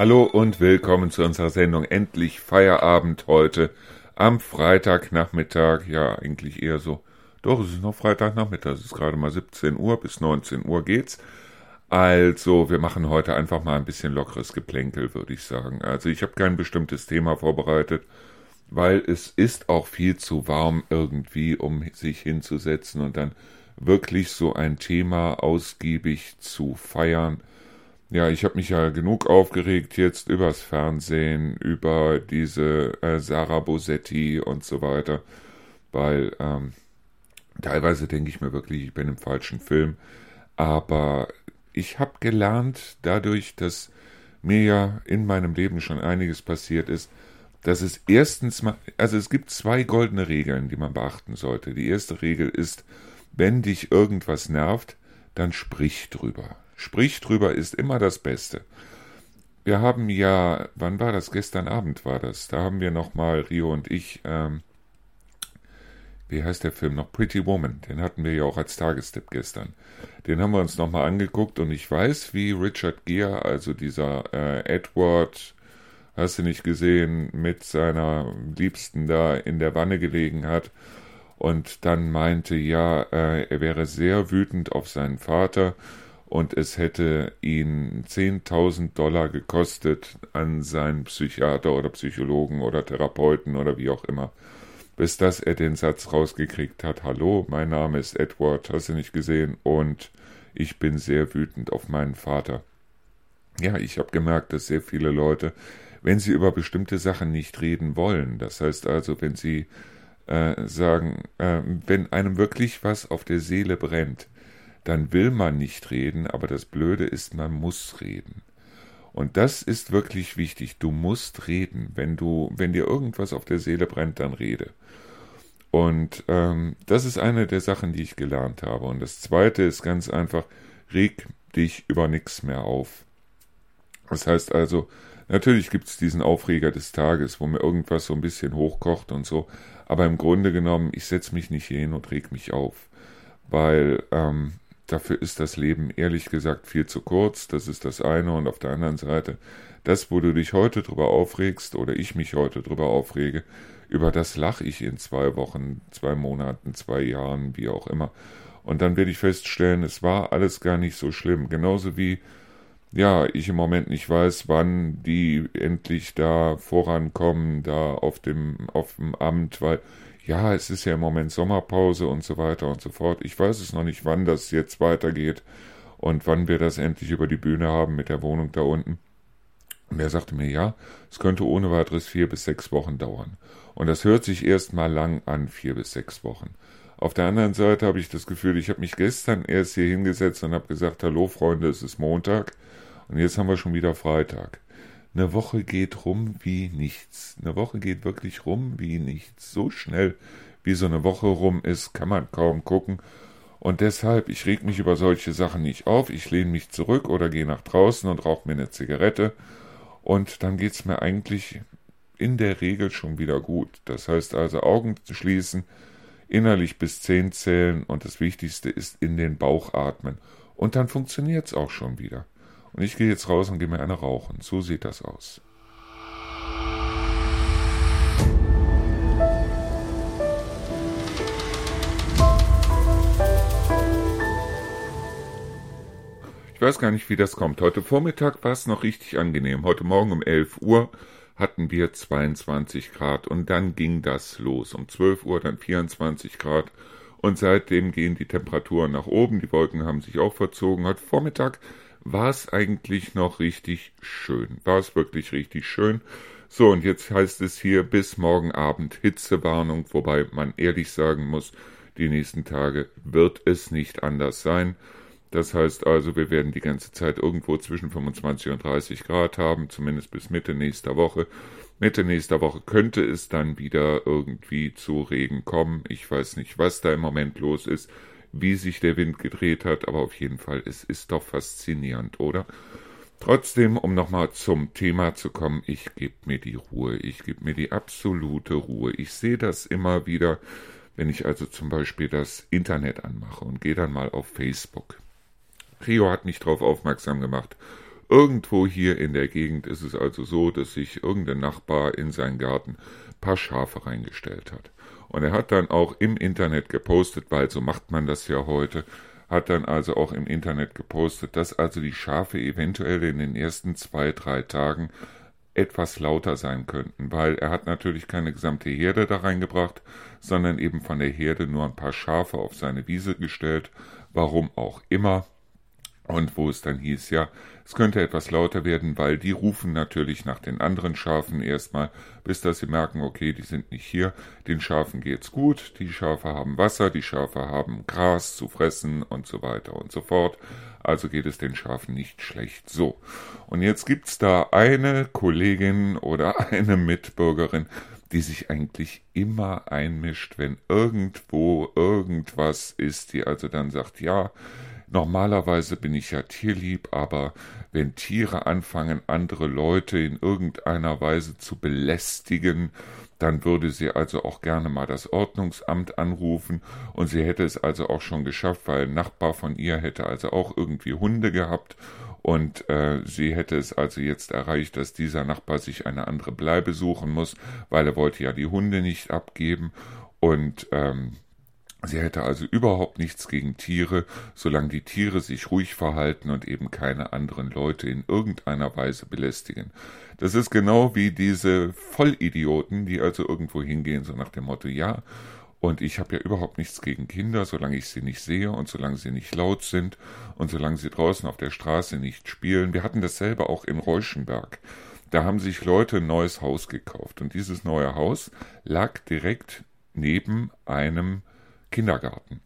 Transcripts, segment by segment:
Hallo und willkommen zu unserer Sendung Endlich Feierabend heute am Freitagnachmittag. Ja, eigentlich eher so. Doch, es ist noch Freitagnachmittag. Es ist gerade mal 17 Uhr. Bis 19 Uhr geht's. Also, wir machen heute einfach mal ein bisschen lockeres Geplänkel, würde ich sagen. Also, ich habe kein bestimmtes Thema vorbereitet, weil es ist auch viel zu warm irgendwie, um sich hinzusetzen und dann wirklich so ein Thema ausgiebig zu feiern. Ja, ich habe mich ja genug aufgeregt jetzt übers Fernsehen, über diese äh, Sarah Bosetti und so weiter, weil ähm, teilweise denke ich mir wirklich, ich bin im falschen Film. Aber ich habe gelernt, dadurch, dass mir ja in meinem Leben schon einiges passiert ist, dass es erstens mal, also es gibt zwei goldene Regeln, die man beachten sollte. Die erste Regel ist, wenn dich irgendwas nervt, dann sprich drüber. Sprich drüber ist immer das Beste. Wir haben ja, wann war das? Gestern Abend war das. Da haben wir nochmal, Rio und ich, ähm, wie heißt der Film noch? Pretty Woman. Den hatten wir ja auch als Tagestipp gestern. Den haben wir uns nochmal angeguckt und ich weiß, wie Richard Gere, also dieser äh, Edward, hast du nicht gesehen, mit seiner Liebsten da in der Wanne gelegen hat und dann meinte, ja, äh, er wäre sehr wütend auf seinen Vater und es hätte ihn 10.000 Dollar gekostet an seinen Psychiater oder Psychologen oder Therapeuten oder wie auch immer bis dass er den Satz rausgekriegt hat, Hallo, mein Name ist Edward, hast du nicht gesehen, und ich bin sehr wütend auf meinen Vater. Ja, ich habe gemerkt, dass sehr viele Leute, wenn sie über bestimmte Sachen nicht reden wollen, das heißt also, wenn sie äh, sagen, äh, wenn einem wirklich was auf der Seele brennt, dann will man nicht reden, aber das Blöde ist, man muss reden. Und das ist wirklich wichtig. Du musst reden. Wenn du, wenn dir irgendwas auf der Seele brennt, dann rede. Und ähm, das ist eine der Sachen, die ich gelernt habe. Und das zweite ist ganz einfach, reg dich über nichts mehr auf. Das heißt also, natürlich gibt es diesen Aufreger des Tages, wo mir irgendwas so ein bisschen hochkocht und so. Aber im Grunde genommen, ich setze mich nicht hin und reg mich auf. Weil ähm, dafür ist das Leben ehrlich gesagt viel zu kurz. Das ist das eine. Und auf der anderen Seite, das, wo du dich heute drüber aufregst oder ich mich heute drüber aufrege, über das lache ich in zwei Wochen, zwei Monaten, zwei Jahren, wie auch immer. Und dann werde ich feststellen, es war alles gar nicht so schlimm. Genauso wie, ja, ich im Moment nicht weiß, wann die endlich da vorankommen, da auf dem, auf dem Amt, weil, ja, es ist ja im Moment Sommerpause und so weiter und so fort. Ich weiß es noch nicht, wann das jetzt weitergeht und wann wir das endlich über die Bühne haben mit der Wohnung da unten. Und er sagte mir, ja, es könnte ohne weiteres vier bis sechs Wochen dauern. Und das hört sich erstmal lang an, vier bis sechs Wochen. Auf der anderen Seite habe ich das Gefühl, ich habe mich gestern erst hier hingesetzt und habe gesagt, hallo Freunde, es ist Montag und jetzt haben wir schon wieder Freitag. Eine Woche geht rum wie nichts. Eine Woche geht wirklich rum wie nichts. So schnell, wie so eine Woche rum ist, kann man kaum gucken. Und deshalb, ich reg mich über solche Sachen nicht auf. Ich lehne mich zurück oder gehe nach draußen und rauche mir eine Zigarette. Und dann geht's mir eigentlich in der Regel schon wieder gut. Das heißt also Augen schließen, innerlich bis zehn zählen und das Wichtigste ist in den Bauch atmen. Und dann funktioniert's auch schon wieder. Und ich gehe jetzt raus und gehe mir eine rauchen. So sieht das aus. Ich weiß gar nicht, wie das kommt. Heute Vormittag war es noch richtig angenehm. Heute Morgen um 11 Uhr hatten wir 22 Grad und dann ging das los. Um 12 Uhr dann 24 Grad und seitdem gehen die Temperaturen nach oben. Die Wolken haben sich auch verzogen. Heute Vormittag war es eigentlich noch richtig schön. War es wirklich richtig schön. So, und jetzt heißt es hier bis morgen Abend Hitzewarnung, wobei man ehrlich sagen muss, die nächsten Tage wird es nicht anders sein. Das heißt also, wir werden die ganze Zeit irgendwo zwischen 25 und 30 Grad haben, zumindest bis Mitte nächster Woche. Mitte nächster Woche könnte es dann wieder irgendwie zu Regen kommen. Ich weiß nicht, was da im Moment los ist, wie sich der Wind gedreht hat, aber auf jeden Fall, es ist doch faszinierend, oder? Trotzdem, um nochmal zum Thema zu kommen, ich gebe mir die Ruhe, ich gebe mir die absolute Ruhe. Ich sehe das immer wieder, wenn ich also zum Beispiel das Internet anmache und gehe dann mal auf Facebook. Rio hat mich darauf aufmerksam gemacht. Irgendwo hier in der Gegend ist es also so, dass sich irgendein Nachbar in seinen Garten paar Schafe reingestellt hat. Und er hat dann auch im Internet gepostet, weil so macht man das ja heute, hat dann also auch im Internet gepostet, dass also die Schafe eventuell in den ersten zwei, drei Tagen etwas lauter sein könnten, weil er hat natürlich keine gesamte Herde da reingebracht, sondern eben von der Herde nur ein paar Schafe auf seine Wiese gestellt, warum auch immer. Und wo es dann hieß, ja, es könnte etwas lauter werden, weil die rufen natürlich nach den anderen Schafen erstmal, bis dass sie merken, okay, die sind nicht hier, den Schafen geht's gut, die Schafe haben Wasser, die Schafe haben Gras zu fressen und so weiter und so fort. Also geht es den Schafen nicht schlecht. So. Und jetzt gibt's da eine Kollegin oder eine Mitbürgerin, die sich eigentlich immer einmischt, wenn irgendwo irgendwas ist, die also dann sagt, ja, Normalerweise bin ich ja tierlieb, aber wenn Tiere anfangen, andere Leute in irgendeiner Weise zu belästigen, dann würde sie also auch gerne mal das Ordnungsamt anrufen. Und sie hätte es also auch schon geschafft, weil ein Nachbar von ihr hätte also auch irgendwie Hunde gehabt. Und äh, sie hätte es also jetzt erreicht, dass dieser Nachbar sich eine andere Bleibe suchen muss, weil er wollte ja die Hunde nicht abgeben. Und ähm, Sie hätte also überhaupt nichts gegen Tiere, solange die Tiere sich ruhig verhalten und eben keine anderen Leute in irgendeiner Weise belästigen. Das ist genau wie diese Vollidioten, die also irgendwo hingehen, so nach dem Motto, ja, und ich habe ja überhaupt nichts gegen Kinder, solange ich sie nicht sehe und solange sie nicht laut sind und solange sie draußen auf der Straße nicht spielen. Wir hatten dasselbe auch in Reuschenberg. Da haben sich Leute ein neues Haus gekauft und dieses neue Haus lag direkt neben einem Kindergarten.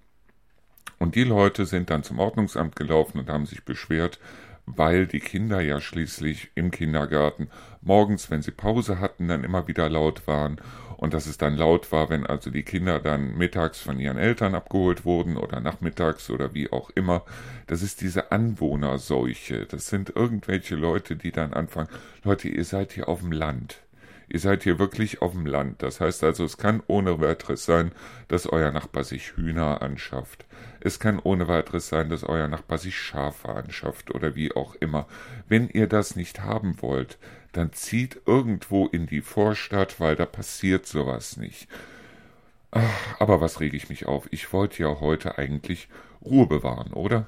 Und die Leute sind dann zum Ordnungsamt gelaufen und haben sich beschwert, weil die Kinder ja schließlich im Kindergarten morgens, wenn sie Pause hatten, dann immer wieder laut waren und dass es dann laut war, wenn also die Kinder dann mittags von ihren Eltern abgeholt wurden oder nachmittags oder wie auch immer. Das ist diese Anwohnerseuche. Das sind irgendwelche Leute, die dann anfangen, Leute, ihr seid hier auf dem Land. Ihr seid hier wirklich auf dem Land. Das heißt also, es kann ohne weiteres sein, dass euer Nachbar sich Hühner anschafft. Es kann ohne weiteres sein, dass euer Nachbar sich Schafe anschafft oder wie auch immer. Wenn ihr das nicht haben wollt, dann zieht irgendwo in die Vorstadt, weil da passiert sowas nicht. Ach, aber was reg ich mich auf? Ich wollte ja heute eigentlich Ruhe bewahren, oder?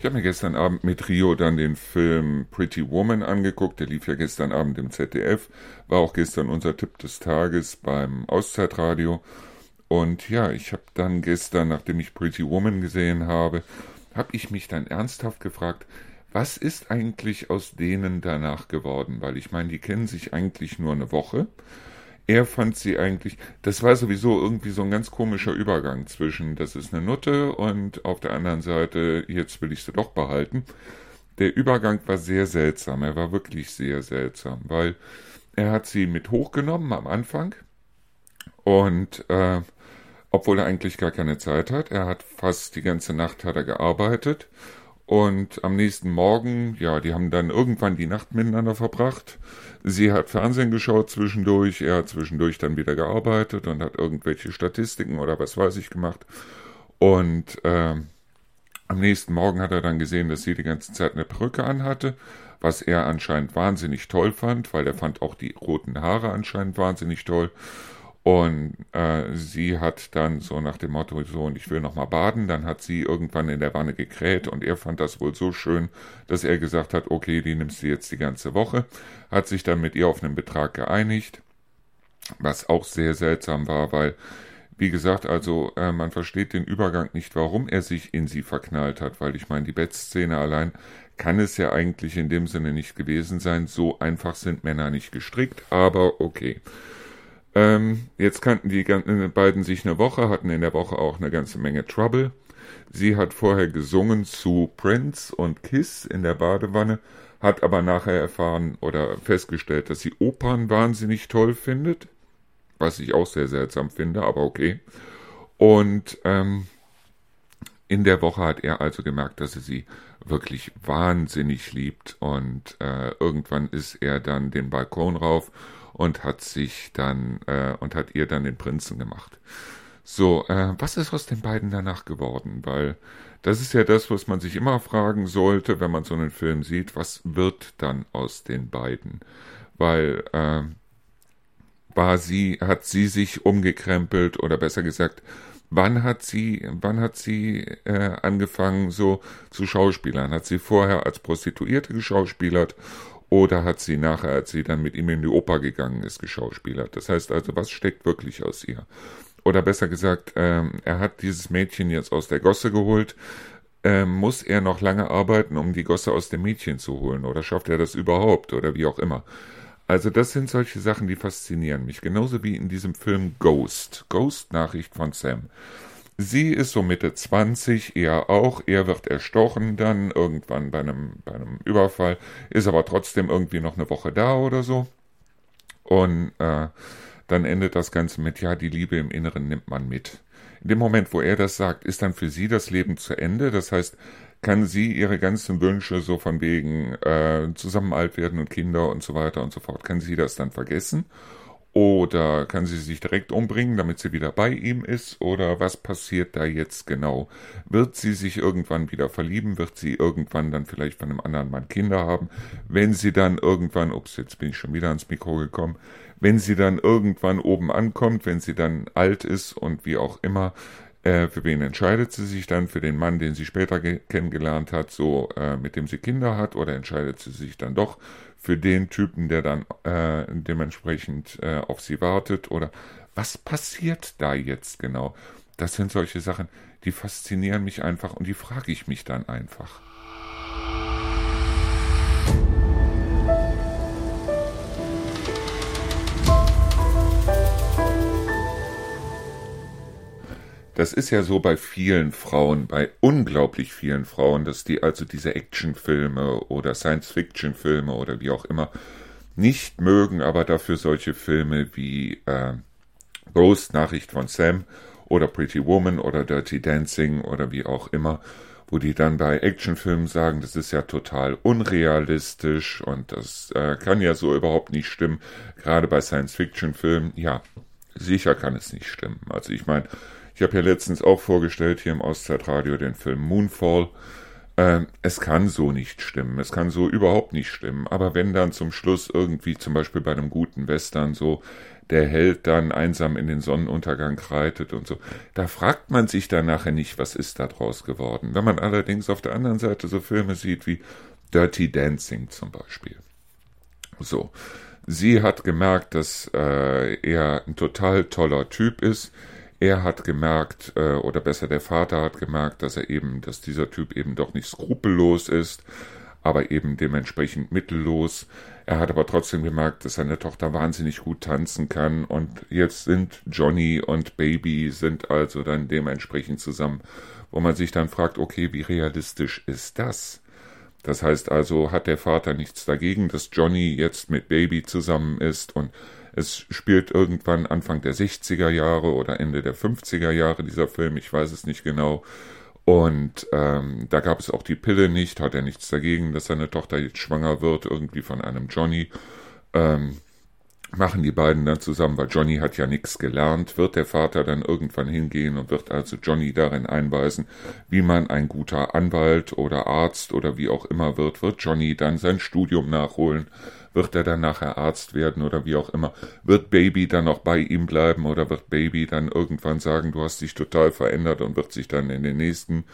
Ich habe mir gestern Abend mit Rio dann den Film Pretty Woman angeguckt. Der lief ja gestern Abend im ZDF. War auch gestern unser Tipp des Tages beim Auszeitradio. Und ja, ich habe dann gestern, nachdem ich Pretty Woman gesehen habe, habe ich mich dann ernsthaft gefragt, was ist eigentlich aus denen danach geworden? Weil ich meine, die kennen sich eigentlich nur eine Woche er fand sie eigentlich, das war sowieso irgendwie so ein ganz komischer Übergang zwischen, das ist eine Nutte und auf der anderen Seite, jetzt will ich sie doch behalten. Der Übergang war sehr seltsam, er war wirklich sehr seltsam, weil er hat sie mit hochgenommen am Anfang und äh, obwohl er eigentlich gar keine Zeit hat, er hat fast die ganze Nacht hat er gearbeitet und am nächsten Morgen, ja, die haben dann irgendwann die Nacht miteinander verbracht. Sie hat Fernsehen geschaut zwischendurch, er hat zwischendurch dann wieder gearbeitet und hat irgendwelche Statistiken oder was weiß ich gemacht. Und äh, am nächsten Morgen hat er dann gesehen, dass sie die ganze Zeit eine Perücke anhatte, was er anscheinend wahnsinnig toll fand, weil er fand auch die roten Haare anscheinend wahnsinnig toll. Und äh, sie hat dann so nach dem Motto, so, und ich will noch mal baden, dann hat sie irgendwann in der Wanne gekräht und er fand das wohl so schön, dass er gesagt hat, okay, die nimmst du jetzt die ganze Woche, hat sich dann mit ihr auf einen Betrag geeinigt, was auch sehr seltsam war, weil, wie gesagt, also äh, man versteht den Übergang nicht, warum er sich in sie verknallt hat, weil ich meine, die Bettszene allein kann es ja eigentlich in dem Sinne nicht gewesen sein, so einfach sind Männer nicht gestrickt, aber okay. Ähm, jetzt kannten die beiden sich eine Woche, hatten in der Woche auch eine ganze Menge Trouble. Sie hat vorher gesungen zu Prince und Kiss in der Badewanne, hat aber nachher erfahren oder festgestellt, dass sie Opern wahnsinnig toll findet, was ich auch sehr seltsam finde, aber okay. Und ähm, in der Woche hat er also gemerkt, dass er sie wirklich wahnsinnig liebt und äh, irgendwann ist er dann den Balkon rauf und hat sich dann äh, und hat ihr dann den Prinzen gemacht. So, äh, was ist aus den beiden danach geworden? Weil das ist ja das, was man sich immer fragen sollte, wenn man so einen Film sieht. Was wird dann aus den beiden? Weil äh, war sie, hat sie sich umgekrempelt oder besser gesagt, wann hat sie, wann hat sie äh, angefangen so zu Schauspielern? Hat sie vorher als Prostituierte geschauspielert oder hat sie nachher, als sie dann mit ihm in die Oper gegangen ist, geschauspielert? Das heißt also, was steckt wirklich aus ihr? Oder besser gesagt, ähm, er hat dieses Mädchen jetzt aus der Gosse geholt. Ähm, muss er noch lange arbeiten, um die Gosse aus dem Mädchen zu holen? Oder schafft er das überhaupt? Oder wie auch immer? Also das sind solche Sachen, die faszinieren mich. Genauso wie in diesem Film Ghost. Ghost Nachricht von Sam. Sie ist so Mitte 20, er auch. Er wird erstochen dann irgendwann bei einem, bei einem Überfall, ist aber trotzdem irgendwie noch eine Woche da oder so. Und äh, dann endet das Ganze mit, ja, die Liebe im Inneren nimmt man mit. In dem Moment, wo er das sagt, ist dann für sie das Leben zu Ende. Das heißt, kann sie ihre ganzen Wünsche so von wegen äh, zusammen alt werden und Kinder und so weiter und so fort, kann sie das dann vergessen? Oder kann sie sich direkt umbringen, damit sie wieder bei ihm ist? Oder was passiert da jetzt genau? Wird sie sich irgendwann wieder verlieben? Wird sie irgendwann dann vielleicht von einem anderen Mann Kinder haben? Wenn sie dann irgendwann, ups, jetzt bin ich schon wieder ans Mikro gekommen, wenn sie dann irgendwann oben ankommt, wenn sie dann alt ist und wie auch immer, äh, für wen entscheidet sie sich dann? Für den Mann, den sie später kennengelernt hat, so äh, mit dem sie Kinder hat, oder entscheidet sie sich dann doch für den Typen, der dann äh, dementsprechend äh, auf sie wartet? Oder was passiert da jetzt genau? Das sind solche Sachen, die faszinieren mich einfach und die frage ich mich dann einfach. Das ist ja so bei vielen Frauen, bei unglaublich vielen Frauen, dass die also diese Actionfilme oder Science-Fiction-Filme oder wie auch immer nicht mögen, aber dafür solche Filme wie äh, Ghost, Nachricht von Sam oder Pretty Woman oder Dirty Dancing oder wie auch immer, wo die dann bei Actionfilmen sagen, das ist ja total unrealistisch und das äh, kann ja so überhaupt nicht stimmen. Gerade bei Science-Fiction-Filmen, ja, sicher kann es nicht stimmen. Also ich meine, ich habe ja letztens auch vorgestellt hier im Auszeitradio den Film Moonfall. Ähm, es kann so nicht stimmen. Es kann so überhaupt nicht stimmen. Aber wenn dann zum Schluss irgendwie zum Beispiel bei einem guten Western so der Held dann einsam in den Sonnenuntergang reitet und so, da fragt man sich dann nachher nicht, was ist da draus geworden. Wenn man allerdings auf der anderen Seite so Filme sieht wie Dirty Dancing zum Beispiel. So. Sie hat gemerkt, dass äh, er ein total toller Typ ist er hat gemerkt, äh, oder besser der Vater hat gemerkt, dass er eben, dass dieser Typ eben doch nicht skrupellos ist, aber eben dementsprechend mittellos. Er hat aber trotzdem gemerkt, dass seine Tochter wahnsinnig gut tanzen kann und jetzt sind Johnny und Baby sind also dann dementsprechend zusammen, wo man sich dann fragt, okay, wie realistisch ist das? Das heißt also, hat der Vater nichts dagegen, dass Johnny jetzt mit Baby zusammen ist und es spielt irgendwann Anfang der 60er Jahre oder Ende der 50er Jahre dieser Film, ich weiß es nicht genau. Und ähm, da gab es auch die Pille nicht, hat er nichts dagegen, dass seine Tochter jetzt schwanger wird, irgendwie von einem Johnny. Ähm, machen die beiden dann zusammen, weil Johnny hat ja nichts gelernt, wird der Vater dann irgendwann hingehen und wird also Johnny darin einweisen, wie man ein guter Anwalt oder Arzt oder wie auch immer wird, wird Johnny dann sein Studium nachholen, wird er dann nachher Arzt werden oder wie auch immer? Wird Baby dann noch bei ihm bleiben oder wird Baby dann irgendwann sagen, du hast dich total verändert und wird sich dann in den nächsten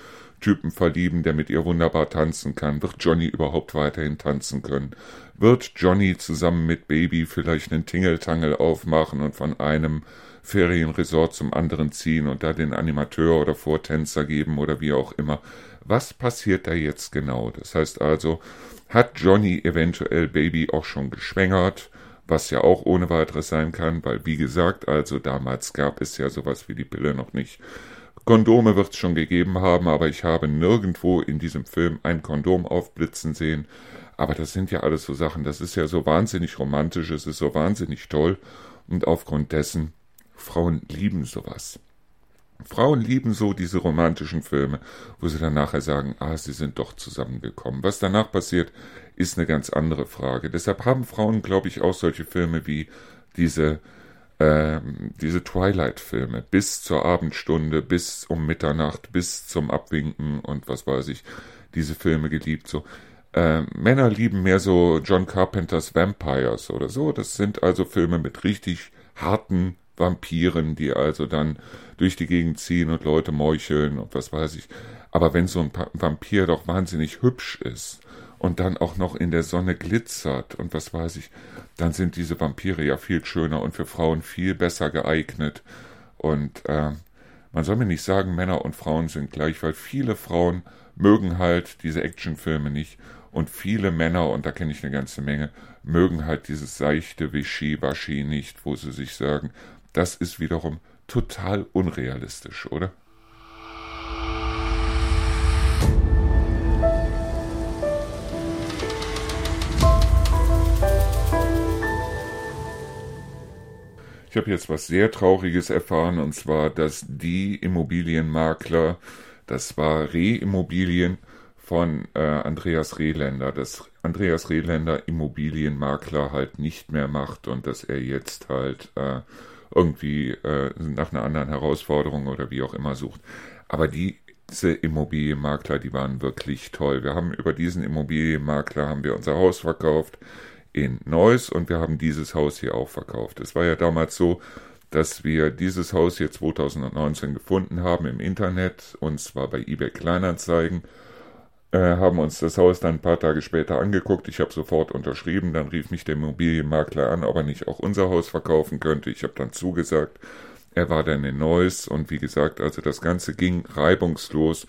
Typen verlieben, der mit ihr wunderbar tanzen kann? Wird Johnny überhaupt weiterhin tanzen können? Wird Johnny zusammen mit Baby vielleicht einen Tingeltangel aufmachen und von einem Ferienresort zum anderen ziehen und da den Animateur oder Vortänzer geben oder wie auch immer? Was passiert da jetzt genau? Das heißt also, hat Johnny eventuell Baby auch schon geschwängert, was ja auch ohne weiteres sein kann, weil wie gesagt, also damals gab es ja sowas wie die Pille noch nicht. Kondome wird es schon gegeben haben, aber ich habe nirgendwo in diesem Film ein Kondom aufblitzen sehen. Aber das sind ja alles so Sachen, das ist ja so wahnsinnig romantisch, es ist so wahnsinnig toll und aufgrund dessen, Frauen lieben sowas. Frauen lieben so diese romantischen Filme, wo sie dann nachher sagen, ah, sie sind doch zusammengekommen. Was danach passiert, ist eine ganz andere Frage. Deshalb haben Frauen, glaube ich, auch solche Filme wie diese äh, diese Twilight-Filme bis zur Abendstunde, bis um Mitternacht, bis zum Abwinken und was weiß ich, diese Filme geliebt. So äh, Männer lieben mehr so John Carpenters Vampires oder so. Das sind also Filme mit richtig harten Vampiren, die also dann durch die Gegend ziehen und Leute meucheln und was weiß ich. Aber wenn so ein Vampir doch wahnsinnig hübsch ist und dann auch noch in der Sonne glitzert und was weiß ich, dann sind diese Vampire ja viel schöner und für Frauen viel besser geeignet. Und äh, man soll mir nicht sagen, Männer und Frauen sind gleich, weil viele Frauen mögen halt diese Actionfilme nicht und viele Männer, und da kenne ich eine ganze Menge, mögen halt dieses seichte Wischi-Waschi nicht, wo sie sich sagen, das ist wiederum total unrealistisch, oder? Ich habe jetzt was sehr Trauriges erfahren, und zwar, dass die Immobilienmakler, das war Re-Immobilien von äh, Andreas Rehländer, dass Andreas Rehländer Immobilienmakler halt nicht mehr macht und dass er jetzt halt äh, irgendwie äh, nach einer anderen Herausforderung oder wie auch immer sucht. Aber die diese Immobilienmakler, die waren wirklich toll. Wir haben über diesen Immobilienmakler haben wir unser Haus verkauft in Neuss und wir haben dieses Haus hier auch verkauft. Es war ja damals so, dass wir dieses Haus hier 2019 gefunden haben im Internet und zwar bei eBay Kleinanzeigen haben uns das Haus dann ein paar Tage später angeguckt. Ich habe sofort unterschrieben. Dann rief mich der Immobilienmakler an, ob er nicht auch unser Haus verkaufen könnte. Ich habe dann zugesagt. Er war dann in Neuss und wie gesagt, also das Ganze ging reibungslos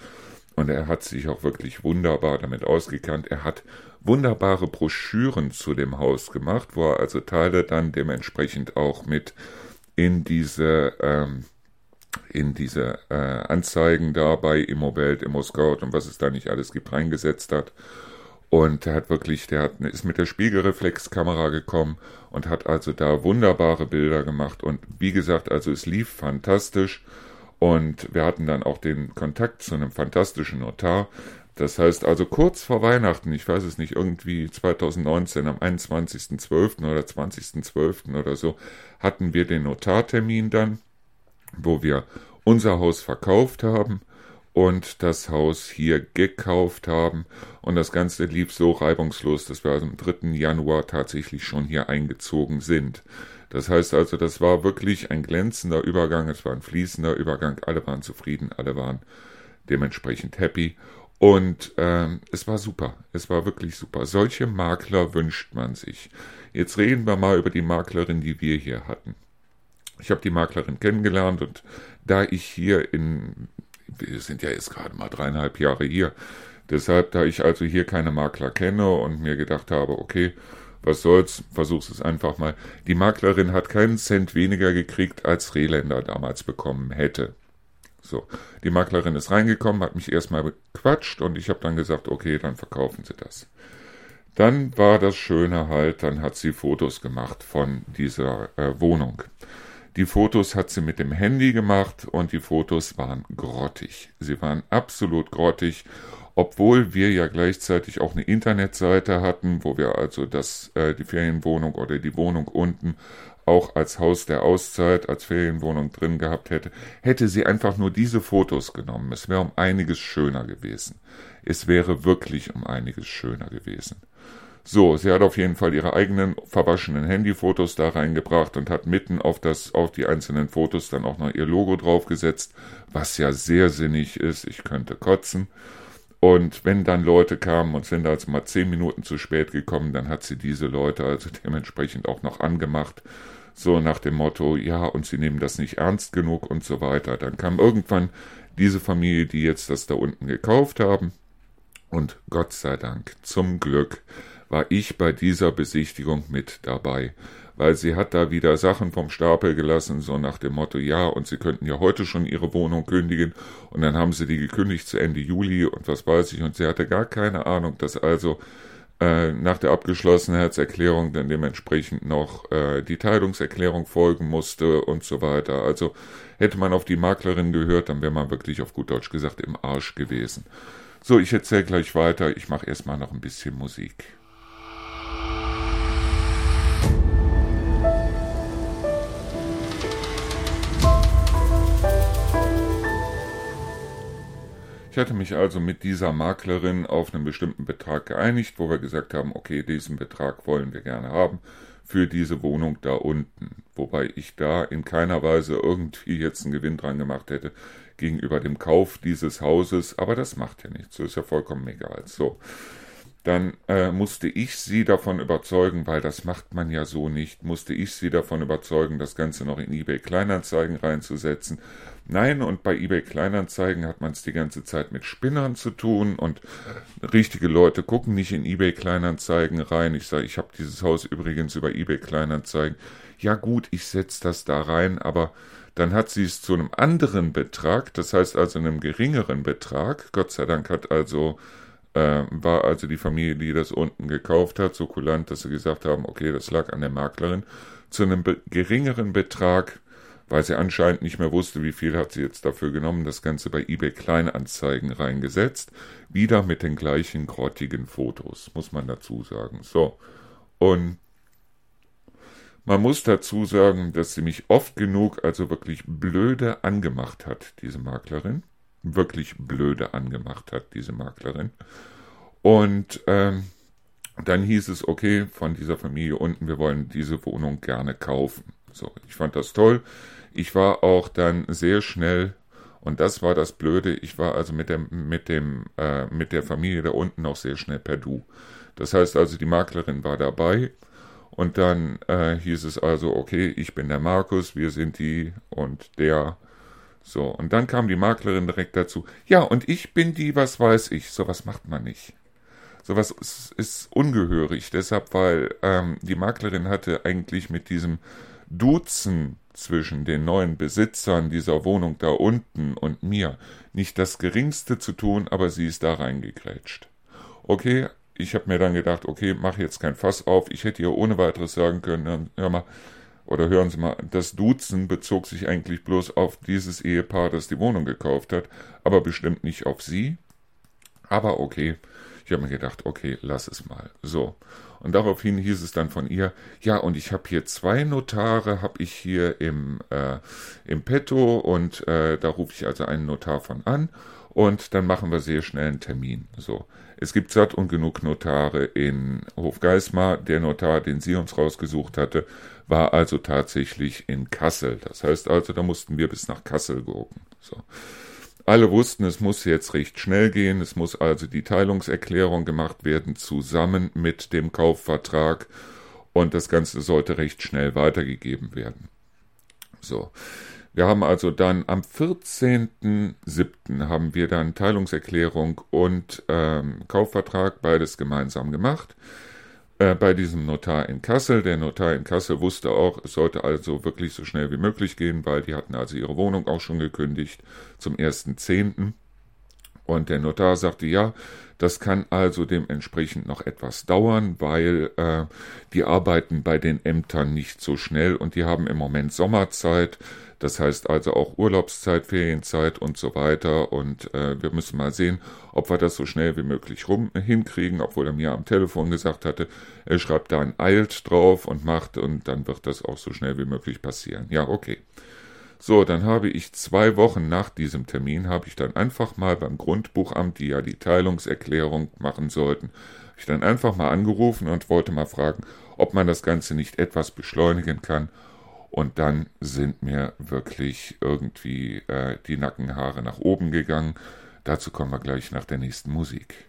und er hat sich auch wirklich wunderbar damit ausgekannt. Er hat wunderbare Broschüren zu dem Haus gemacht, wo er also Teile dann dementsprechend auch mit in diese ähm, in diese äh, Anzeigen da bei Immowelt, ImmoScout und was es da nicht alles gibt, reingesetzt hat. Und er hat wirklich, der hat, ist mit der Spiegelreflexkamera gekommen und hat also da wunderbare Bilder gemacht. Und wie gesagt, also es lief fantastisch. Und wir hatten dann auch den Kontakt zu einem fantastischen Notar. Das heißt also kurz vor Weihnachten, ich weiß es nicht, irgendwie 2019 am 21.12. oder 20.12. oder so, hatten wir den Notartermin dann wo wir unser Haus verkauft haben und das Haus hier gekauft haben. Und das Ganze lief so reibungslos, dass wir am 3. Januar tatsächlich schon hier eingezogen sind. Das heißt also, das war wirklich ein glänzender Übergang, es war ein fließender Übergang, alle waren zufrieden, alle waren dementsprechend happy. Und ähm, es war super, es war wirklich super. Solche Makler wünscht man sich. Jetzt reden wir mal über die Maklerin, die wir hier hatten. Ich habe die Maklerin kennengelernt und da ich hier in, wir sind ja jetzt gerade mal dreieinhalb Jahre hier, deshalb, da ich also hier keine Makler kenne und mir gedacht habe, okay, was soll's, versuch's es einfach mal. Die Maklerin hat keinen Cent weniger gekriegt, als Rehländer damals bekommen hätte. So, die Maklerin ist reingekommen, hat mich erstmal bequatscht und ich habe dann gesagt, okay, dann verkaufen Sie das. Dann war das Schöne halt, dann hat sie Fotos gemacht von dieser äh, Wohnung. Die Fotos hat sie mit dem Handy gemacht und die Fotos waren grottig. Sie waren absolut grottig, obwohl wir ja gleichzeitig auch eine Internetseite hatten, wo wir also das, äh, die Ferienwohnung oder die Wohnung unten auch als Haus der Auszeit, als Ferienwohnung drin gehabt hätte, hätte sie einfach nur diese Fotos genommen. Es wäre um einiges schöner gewesen. Es wäre wirklich um einiges schöner gewesen. So, sie hat auf jeden Fall ihre eigenen verwaschenen Handyfotos da reingebracht und hat mitten auf das, auf die einzelnen Fotos dann auch noch ihr Logo draufgesetzt, was ja sehr sinnig ist. Ich könnte kotzen. Und wenn dann Leute kamen und sind also mal zehn Minuten zu spät gekommen, dann hat sie diese Leute also dementsprechend auch noch angemacht. So nach dem Motto, ja, und sie nehmen das nicht ernst genug und so weiter. Dann kam irgendwann diese Familie, die jetzt das da unten gekauft haben. Und Gott sei Dank, zum Glück, war ich bei dieser Besichtigung mit dabei, weil sie hat da wieder Sachen vom Stapel gelassen, so nach dem Motto, ja, und sie könnten ja heute schon ihre Wohnung kündigen, und dann haben sie die gekündigt zu Ende Juli und was weiß ich, und sie hatte gar keine Ahnung, dass also äh, nach der Abgeschlossenheitserklärung dann dementsprechend noch äh, die Teilungserklärung folgen musste und so weiter. Also hätte man auf die Maklerin gehört, dann wäre man wirklich auf gut Deutsch gesagt im Arsch gewesen. So, ich erzähle gleich weiter. Ich mache erstmal noch ein bisschen Musik. Ich hatte mich also mit dieser Maklerin auf einen bestimmten Betrag geeinigt, wo wir gesagt haben, okay, diesen Betrag wollen wir gerne haben für diese Wohnung da unten. Wobei ich da in keiner Weise irgendwie jetzt einen Gewinn dran gemacht hätte gegenüber dem Kauf dieses Hauses, aber das macht ja nichts, das ist ja vollkommen egal. So dann äh, musste ich sie davon überzeugen, weil das macht man ja so nicht, musste ich sie davon überzeugen, das Ganze noch in eBay Kleinanzeigen reinzusetzen. Nein, und bei eBay Kleinanzeigen hat man es die ganze Zeit mit Spinnern zu tun und richtige Leute gucken nicht in eBay Kleinanzeigen rein. Ich sage, ich habe dieses Haus übrigens über eBay Kleinanzeigen. Ja gut, ich setze das da rein, aber dann hat sie es zu einem anderen Betrag, das heißt also einem geringeren Betrag. Gott sei Dank hat also äh, war also die Familie, die das unten gekauft hat, so kulant, dass sie gesagt haben, okay, das lag an der Maklerin, zu einem geringeren Betrag, weil sie anscheinend nicht mehr wusste, wie viel hat sie jetzt dafür genommen, das Ganze bei eBay Kleinanzeigen reingesetzt, wieder mit den gleichen grottigen Fotos, muss man dazu sagen. So, und man muss dazu sagen, dass sie mich oft genug, also wirklich blöde angemacht hat, diese Maklerin wirklich blöde angemacht hat, diese Maklerin. Und ähm, dann hieß es, okay, von dieser Familie unten, wir wollen diese Wohnung gerne kaufen. So, ich fand das toll. Ich war auch dann sehr schnell, und das war das Blöde, ich war also mit, dem, mit, dem, äh, mit der Familie da unten auch sehr schnell per Du. Das heißt also, die Maklerin war dabei. Und dann äh, hieß es also, okay, ich bin der Markus, wir sind die und der so, und dann kam die Maklerin direkt dazu. Ja, und ich bin die, was weiß ich. Sowas macht man nicht. Sowas ist, ist ungehörig. Deshalb, weil ähm, die Maklerin hatte eigentlich mit diesem Duzen zwischen den neuen Besitzern dieser Wohnung da unten und mir nicht das geringste zu tun, aber sie ist da reingekrätscht. Okay, ich habe mir dann gedacht, okay, mach jetzt kein Fass auf. Ich hätte ihr ohne weiteres sagen können, hör mal, oder hören Sie mal, das Duzen bezog sich eigentlich bloß auf dieses Ehepaar, das die Wohnung gekauft hat, aber bestimmt nicht auf Sie. Aber okay, ich habe mir gedacht, okay, lass es mal. So. Und daraufhin hieß es dann von ihr, ja, und ich habe hier zwei Notare, habe ich hier im, äh, im Petto und äh, da rufe ich also einen Notar von an und dann machen wir sehr schnell einen Termin. So. Es gibt satt und genug Notare in Hofgeismar. Der Notar, den sie uns rausgesucht hatte, war also tatsächlich in Kassel. Das heißt also, da mussten wir bis nach Kassel gucken. So. Alle wussten, es muss jetzt recht schnell gehen. Es muss also die Teilungserklärung gemacht werden, zusammen mit dem Kaufvertrag. Und das Ganze sollte recht schnell weitergegeben werden. So. Wir haben also dann am 14.07. haben wir dann Teilungserklärung und ähm, Kaufvertrag beides gemeinsam gemacht äh, bei diesem Notar in Kassel. Der Notar in Kassel wusste auch, es sollte also wirklich so schnell wie möglich gehen, weil die hatten also ihre Wohnung auch schon gekündigt zum 1.10. Und der Notar sagte, ja, das kann also dementsprechend noch etwas dauern, weil äh, die arbeiten bei den Ämtern nicht so schnell und die haben im Moment Sommerzeit. Das heißt also auch Urlaubszeit, Ferienzeit und so weiter. Und äh, wir müssen mal sehen, ob wir das so schnell wie möglich rum hinkriegen, obwohl er mir am Telefon gesagt hatte, er schreibt da ein Eilt drauf und macht und dann wird das auch so schnell wie möglich passieren. Ja, okay. So, dann habe ich zwei Wochen nach diesem Termin, habe ich dann einfach mal beim Grundbuchamt, die ja die Teilungserklärung machen sollten, ich dann einfach mal angerufen und wollte mal fragen, ob man das Ganze nicht etwas beschleunigen kann. Und dann sind mir wirklich irgendwie äh, die Nackenhaare nach oben gegangen. Dazu kommen wir gleich nach der nächsten Musik.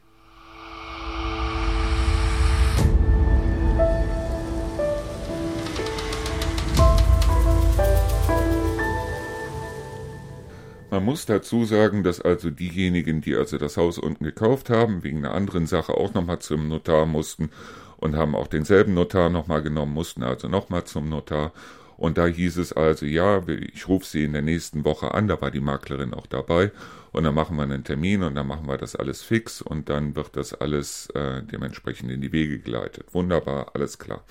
Man muss dazu sagen, dass also diejenigen, die also das Haus unten gekauft haben, wegen einer anderen Sache auch nochmal zum Notar mussten und haben auch denselben Notar nochmal genommen, mussten also nochmal zum Notar Und da hieß es also, ja, ich rufe Sie in der nächsten Woche an, da war die Maklerin auch dabei. Und dann machen wir einen Termin und dann machen wir das alles fix und dann wird das alles äh, dementsprechend in die Wege geleitet. Wunderbar, alles klar.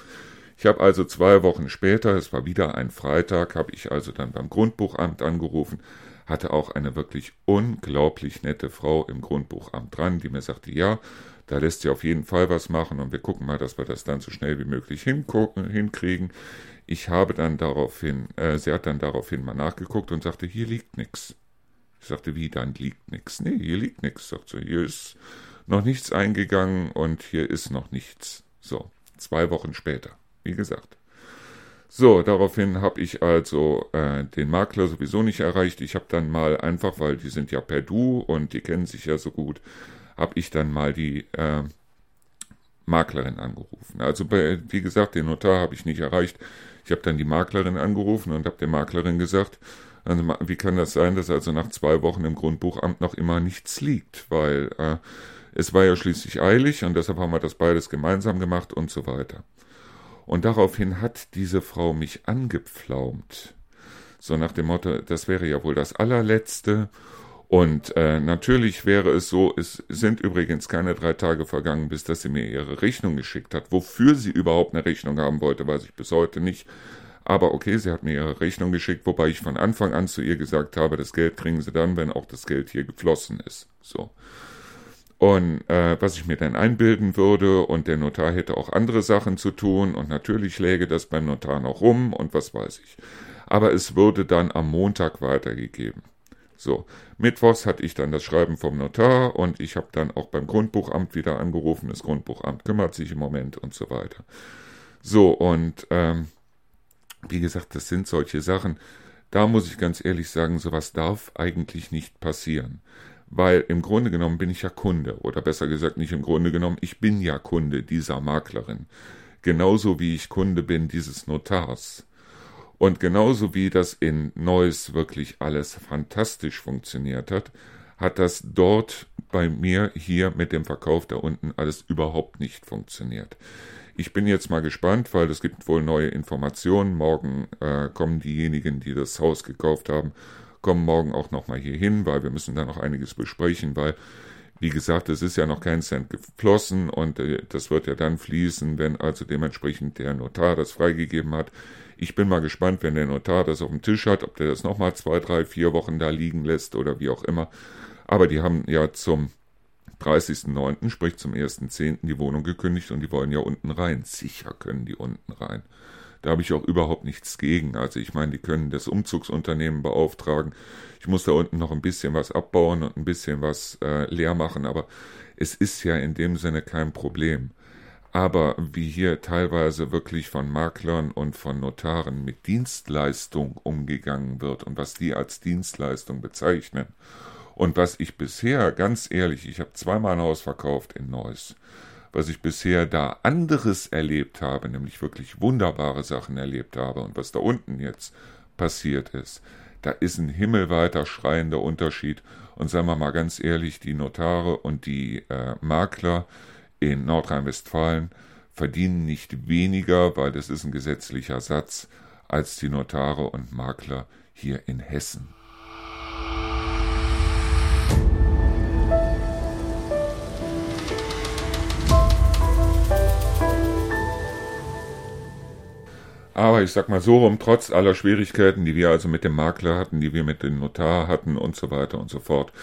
Ich habe also zwei Wochen später, es war wieder ein Freitag, habe ich also dann beim Grundbuchamt angerufen, hatte auch eine wirklich unglaublich nette Frau im Grundbuchamt dran, die mir sagte, ja, da lässt sie auf jeden Fall was machen und wir gucken mal, dass wir das dann so schnell wie möglich hinkriegen. Ich habe dann daraufhin, äh, sie hat dann daraufhin mal nachgeguckt und sagte, hier liegt nichts. Ich sagte, wie, dann liegt nichts? Nee, hier liegt nichts. Sagt sie, hier ist noch nichts eingegangen und hier ist noch nichts. So, zwei Wochen später wie gesagt. So, daraufhin habe ich also äh, den Makler sowieso nicht erreicht. Ich habe dann mal einfach, weil die sind ja per Du und die kennen sich ja so gut, habe ich dann mal die äh, Maklerin angerufen. Also bei, wie gesagt, den Notar habe ich nicht erreicht. Ich habe dann die Maklerin angerufen und habe der Maklerin gesagt, also, wie kann das sein, dass also nach zwei Wochen im Grundbuchamt noch immer nichts liegt? Weil äh, es war ja schließlich eilig und deshalb haben wir das beides gemeinsam gemacht und so weiter. Und daraufhin hat diese Frau mich angepflaumt. So nach dem Motto, das wäre ja wohl das allerletzte. Und äh, natürlich wäre es so, es sind übrigens keine drei Tage vergangen, bis dass sie mir ihre Rechnung geschickt hat. Wofür sie überhaupt eine Rechnung haben wollte, weiß ich bis heute nicht. Aber okay, sie hat mir ihre Rechnung geschickt, wobei ich von Anfang an zu ihr gesagt habe, das Geld kriegen sie dann, wenn auch das Geld hier geflossen ist. So. Und äh, was ich mir dann einbilden würde, und der Notar hätte auch andere Sachen zu tun, und natürlich läge das beim Notar noch rum, und was weiß ich. Aber es würde dann am Montag weitergegeben. So, mittwochs hatte ich dann das Schreiben vom Notar und ich habe dann auch beim Grundbuchamt wieder angerufen. Das Grundbuchamt kümmert sich im Moment und so weiter. So, und ähm, wie gesagt, das sind solche Sachen. Da muss ich ganz ehrlich sagen, sowas darf eigentlich nicht passieren weil im Grunde genommen bin ich ja Kunde, oder besser gesagt nicht im Grunde genommen, ich bin ja Kunde dieser Maklerin, genauso wie ich Kunde bin dieses Notars. Und genauso wie das in Neuss wirklich alles fantastisch funktioniert hat, hat das dort bei mir hier mit dem Verkauf da unten alles überhaupt nicht funktioniert. Ich bin jetzt mal gespannt, weil es gibt wohl neue Informationen. Morgen äh, kommen diejenigen, die das Haus gekauft haben kommen morgen auch nochmal hier hin, weil wir müssen da noch einiges besprechen, weil, wie gesagt, es ist ja noch kein Cent geflossen und äh, das wird ja dann fließen, wenn also dementsprechend der Notar das freigegeben hat. Ich bin mal gespannt, wenn der Notar das auf dem Tisch hat, ob der das nochmal zwei, drei, vier Wochen da liegen lässt oder wie auch immer. Aber die haben ja zum 30.09., sprich zum 1.10. die Wohnung gekündigt und die wollen ja unten rein. Sicher können die unten rein. Da habe ich auch überhaupt nichts gegen. Also ich meine, die können das Umzugsunternehmen beauftragen. Ich muss da unten noch ein bisschen was abbauen und ein bisschen was äh, leer machen, aber es ist ja in dem Sinne kein Problem. Aber wie hier teilweise wirklich von Maklern und von Notaren mit Dienstleistung umgegangen wird und was die als Dienstleistung bezeichnen und was ich bisher, ganz ehrlich, ich habe zweimal ein Haus verkauft in Neuss was ich bisher da anderes erlebt habe, nämlich wirklich wunderbare Sachen erlebt habe und was da unten jetzt passiert ist, da ist ein himmelweiter schreiender Unterschied. Und sagen wir mal ganz ehrlich, die Notare und die äh, Makler in Nordrhein-Westfalen verdienen nicht weniger, weil das ist ein gesetzlicher Satz, als die Notare und Makler hier in Hessen. Aber ich sag mal so rum, trotz aller Schwierigkeiten, die wir also mit dem Makler hatten, die wir mit dem Notar hatten und so weiter und so fort,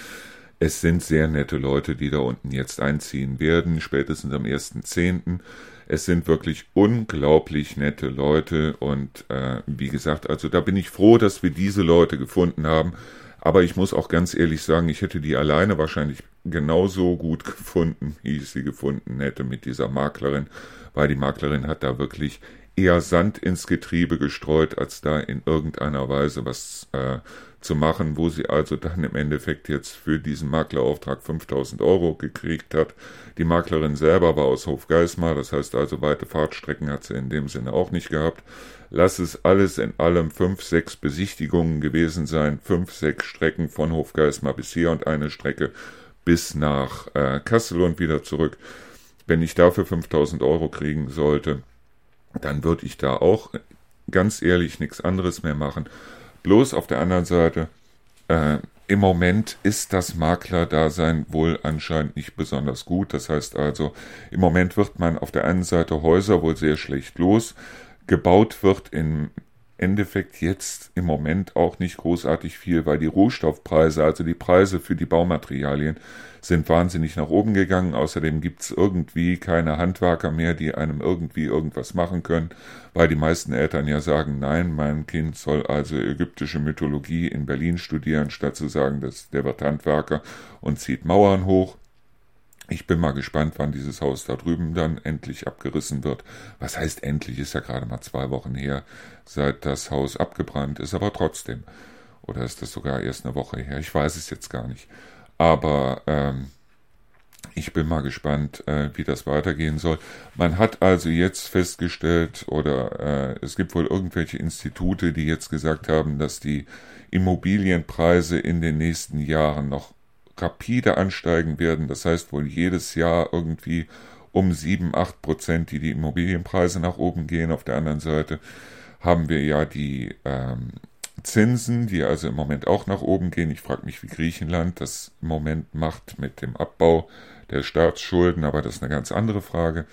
es sind sehr nette Leute, die da unten jetzt einziehen werden, spätestens am 1.10. Es sind wirklich unglaublich nette Leute und äh, wie gesagt, also da bin ich froh, dass wir diese Leute gefunden haben. Aber ich muss auch ganz ehrlich sagen, ich hätte die alleine wahrscheinlich genauso gut gefunden, wie ich sie gefunden hätte mit dieser Maklerin, weil die Maklerin hat da wirklich eher Sand ins Getriebe gestreut, als da in irgendeiner Weise was äh, zu machen, wo sie also dann im Endeffekt jetzt für diesen Maklerauftrag 5000 Euro gekriegt hat. Die Maklerin selber war aus Hofgeismar, das heißt also weite Fahrtstrecken hat sie in dem Sinne auch nicht gehabt. Lass es alles in allem fünf, sechs Besichtigungen gewesen sein, fünf, sechs Strecken von Hofgeismar bis hier und eine Strecke bis nach äh, Kassel und wieder zurück. Wenn ich dafür 5000 Euro kriegen sollte, dann würde ich da auch ganz ehrlich nichts anderes mehr machen. Bloß auf der anderen Seite, äh, im Moment ist das Maklerdasein wohl anscheinend nicht besonders gut. Das heißt also, im Moment wird man auf der einen Seite Häuser wohl sehr schlecht los. Gebaut wird in Endeffekt jetzt im Moment auch nicht großartig viel, weil die Rohstoffpreise, also die Preise für die Baumaterialien, sind wahnsinnig nach oben gegangen. Außerdem gibt's irgendwie keine Handwerker mehr, die einem irgendwie irgendwas machen können, weil die meisten Eltern ja sagen, nein, mein Kind soll also ägyptische Mythologie in Berlin studieren, statt zu sagen, dass der wird Handwerker und zieht Mauern hoch. Ich bin mal gespannt, wann dieses Haus da drüben dann endlich abgerissen wird. Was heißt endlich? Ist ja gerade mal zwei Wochen her, seit das Haus abgebrannt ist, aber trotzdem. Oder ist das sogar erst eine Woche her? Ich weiß es jetzt gar nicht. Aber ähm, ich bin mal gespannt, äh, wie das weitergehen soll. Man hat also jetzt festgestellt, oder äh, es gibt wohl irgendwelche Institute, die jetzt gesagt haben, dass die Immobilienpreise in den nächsten Jahren noch rapide ansteigen werden. Das heißt wohl jedes Jahr irgendwie um 7, 8 Prozent, die die Immobilienpreise nach oben gehen. Auf der anderen Seite haben wir ja die ähm, Zinsen, die also im Moment auch nach oben gehen. Ich frage mich, wie Griechenland das im Moment macht mit dem Abbau der Staatsschulden, aber das ist eine ganz andere Frage.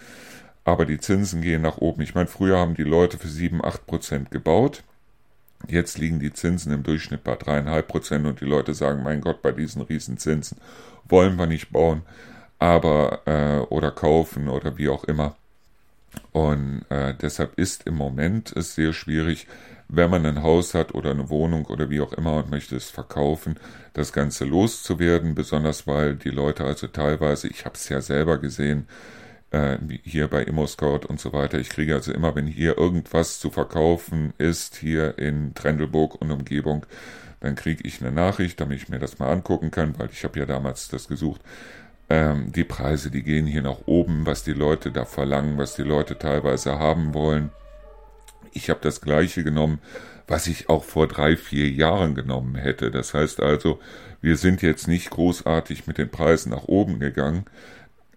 Aber die Zinsen gehen nach oben. Ich meine, früher haben die Leute für 7, 8 Prozent gebaut. Jetzt liegen die Zinsen im Durchschnitt bei dreieinhalb Prozent und die Leute sagen, mein Gott, bei diesen Riesenzinsen wollen wir nicht bauen, aber äh, oder kaufen oder wie auch immer. Und äh, deshalb ist im Moment es sehr schwierig, wenn man ein Haus hat oder eine Wohnung oder wie auch immer und möchte es verkaufen, das Ganze loszuwerden, besonders weil die Leute also teilweise, ich habe es ja selber gesehen, äh, hier bei ImmoScout und so weiter. Ich kriege also immer, wenn hier irgendwas zu verkaufen ist, hier in Trendelburg und Umgebung, dann kriege ich eine Nachricht, damit ich mir das mal angucken kann, weil ich habe ja damals das gesucht. Ähm, die Preise, die gehen hier nach oben, was die Leute da verlangen, was die Leute teilweise haben wollen. Ich habe das gleiche genommen, was ich auch vor drei, vier Jahren genommen hätte. Das heißt also, wir sind jetzt nicht großartig mit den Preisen nach oben gegangen,